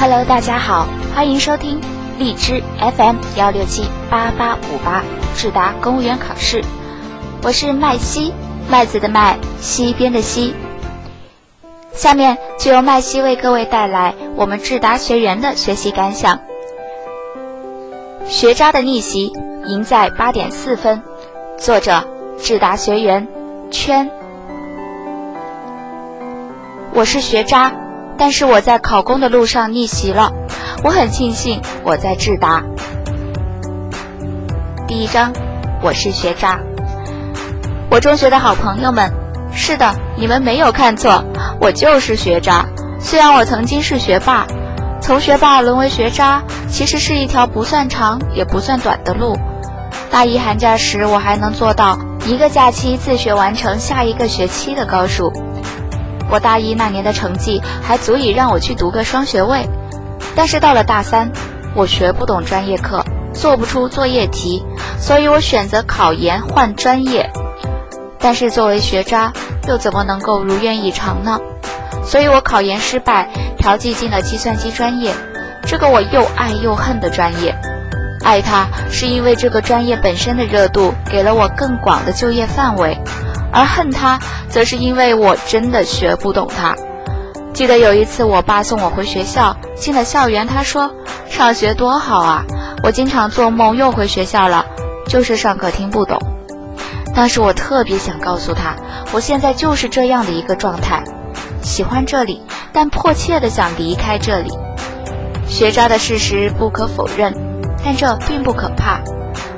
Hello，大家好，欢迎收听荔枝 FM 幺六七八八五八智达公务员考试。我是麦西，麦子的麦，西边的西。下面就由麦西为各位带来我们智达学员的学习感想。学渣的逆袭赢在八点四分。作者：智达学员圈。我是学渣。但是我在考公的路上逆袭了，我很庆幸我在智达。第一章，我是学渣。我中学的好朋友们，是的，你们没有看错，我就是学渣。虽然我曾经是学霸，从学霸沦为学渣，其实是一条不算长也不算短的路。大一寒假时，我还能做到一个假期自学完成下一个学期的高数。我大一那年的成绩还足以让我去读个双学位，但是到了大三，我学不懂专业课，做不出作业题，所以我选择考研换专业。但是作为学渣，又怎么能够如愿以偿呢？所以我考研失败，调剂进了计算机专业，这个我又爱又恨的专业。爱它是因为这个专业本身的热度，给了我更广的就业范围。而恨他，则是因为我真的学不懂他。记得有一次，我爸送我回学校，进了校园，他说：“上学多好啊！”我经常做梦又回学校了，就是上课听不懂。当时我特别想告诉他，我现在就是这样的一个状态，喜欢这里，但迫切的想离开这里。学渣的事实不可否认，但这并不可怕。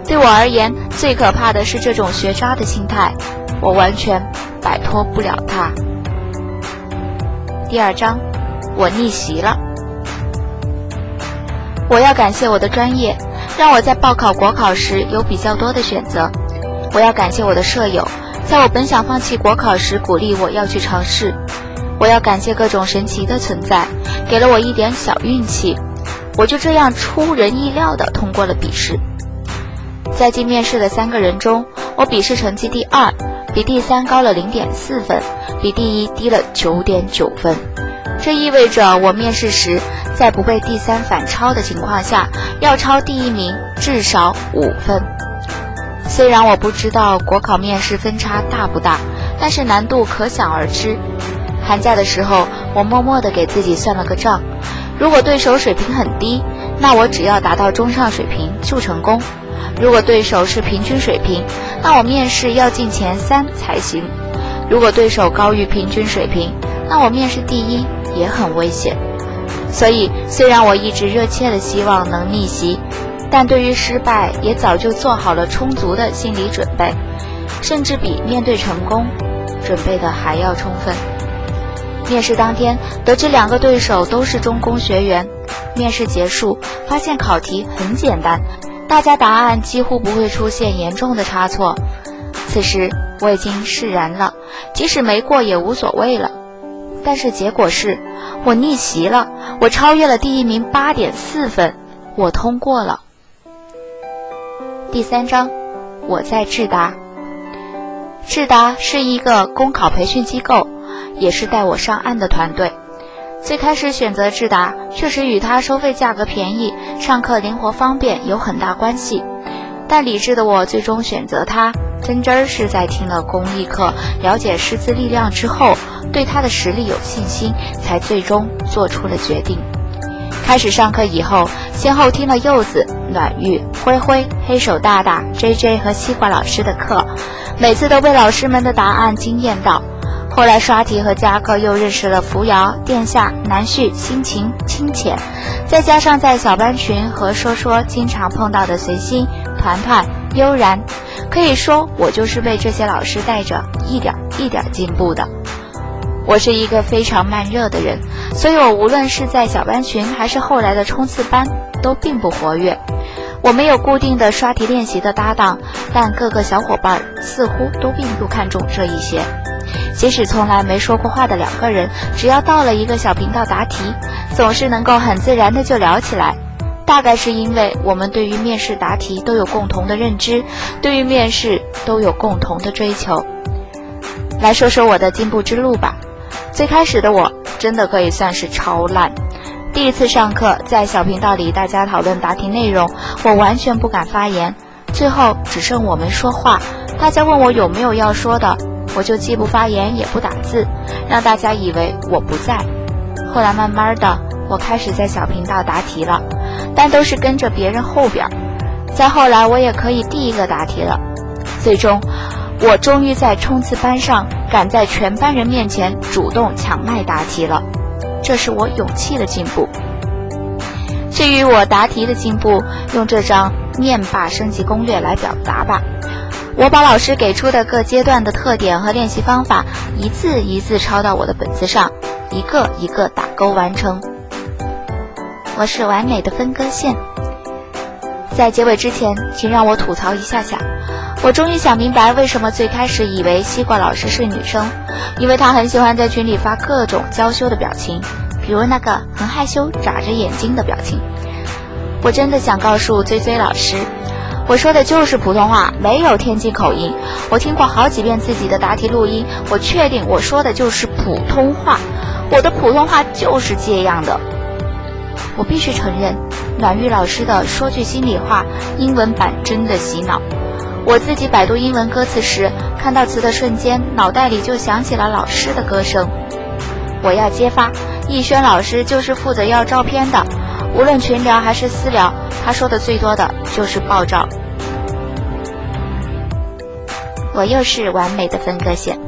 对我而言，最可怕的是这种学渣的心态。我完全摆脱不了它。第二章，我逆袭了。我要感谢我的专业，让我在报考国考时有比较多的选择。我要感谢我的舍友，在我本想放弃国考时鼓励我要去尝试。我要感谢各种神奇的存在，给了我一点小运气。我就这样出人意料地通过了笔试。在进面试的三个人中，我笔试成绩第二。比第三高了零点四分，比第一低了九点九分。这意味着我面试时，在不被第三反超的情况下，要超第一名至少五分。虽然我不知道国考面试分差大不大，但是难度可想而知。寒假的时候，我默默地给自己算了个账：如果对手水平很低，那我只要达到中上水平就成功。如果对手是平均水平，那我面试要进前三才行；如果对手高于平均水平，那我面试第一也很危险。所以，虽然我一直热切的希望能逆袭，但对于失败也早就做好了充足的心理准备，甚至比面对成功准备的还要充分。面试当天，得知两个对手都是中工学员，面试结束，发现考题很简单。大家答案几乎不会出现严重的差错，此时我已经释然了，即使没过也无所谓了。但是结果是，我逆袭了，我超越了第一名八点四分，我通过了。第三章，我在智达。智达是一个公考培训机构，也是带我上岸的团队。最开始选择智达，确实与它收费价格便宜、上课灵活方便有很大关系。但理智的我最终选择它，真真儿是在听了公益课、了解师资力量之后，对他的实力有信心，才最终做出了决定。开始上课以后，先后听了柚子、暖玉、灰灰、黑手大大、J J 和西瓜老师的课，每次都被老师们的答案惊艳到。后来刷题和加课，又认识了扶摇、殿下、南旭、心情、清浅，再加上在小班群和说说经常碰到的随心、团团、悠然，可以说我就是被这些老师带着一点一点进步的。我是一个非常慢热的人，所以我无论是在小班群还是后来的冲刺班，都并不活跃。我没有固定的刷题练习的搭档，但各个小伙伴似乎都并不看重这一些。即使从来没说过话的两个人，只要到了一个小频道答题，总是能够很自然的就聊起来。大概是因为我们对于面试答题都有共同的认知，对于面试都有共同的追求。来说说我的进步之路吧。最开始的我真的可以算是超烂。第一次上课，在小频道里大家讨论答题内容，我完全不敢发言。最后只剩我没说话，大家问我有没有要说的，我就既不发言也不打字，让大家以为我不在。后来慢慢的，我开始在小频道答题了，但都是跟着别人后边。再后来，我也可以第一个答题了。最终，我终于在冲刺班上敢在全班人面前主动抢麦答题了，这是我勇气的进步。至于我答题的进步，用这张面霸升级攻略来表达吧。我把老师给出的各阶段的特点和练习方法一字一字抄到我的本子上，一个一个打勾完成。我是完美的分割线。在结尾之前，请让我吐槽一下下。我终于想明白，为什么最开始以为西瓜老师是女生，因为她很喜欢在群里发各种娇羞的表情，比如那个很害羞眨着眼睛的表情。我真的想告诉追追老师，我说的就是普通话，没有天津口音。我听过好几遍自己的答题录音，我确定我说的就是普通话，我的普通话就是这样的。我必须承认。暖玉老师的说句心里话，英文版真的洗脑。我自己百度英文歌词时，看到词的瞬间，脑袋里就想起了老师的歌声。我要揭发，逸轩老师就是负责要照片的，无论群聊还是私聊，他说的最多的就是暴躁。我又是完美的分割线。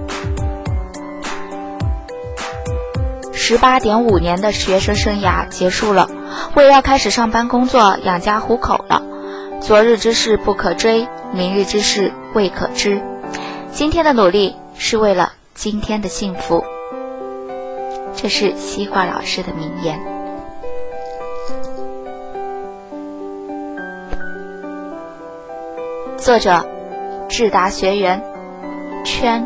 十八点五年的学生生涯结束了。我也要开始上班工作养家糊口了。昨日之事不可追，明日之事未可知。今天的努力是为了今天的幸福。这是西瓜老师的名言。作者：智达学员，圈。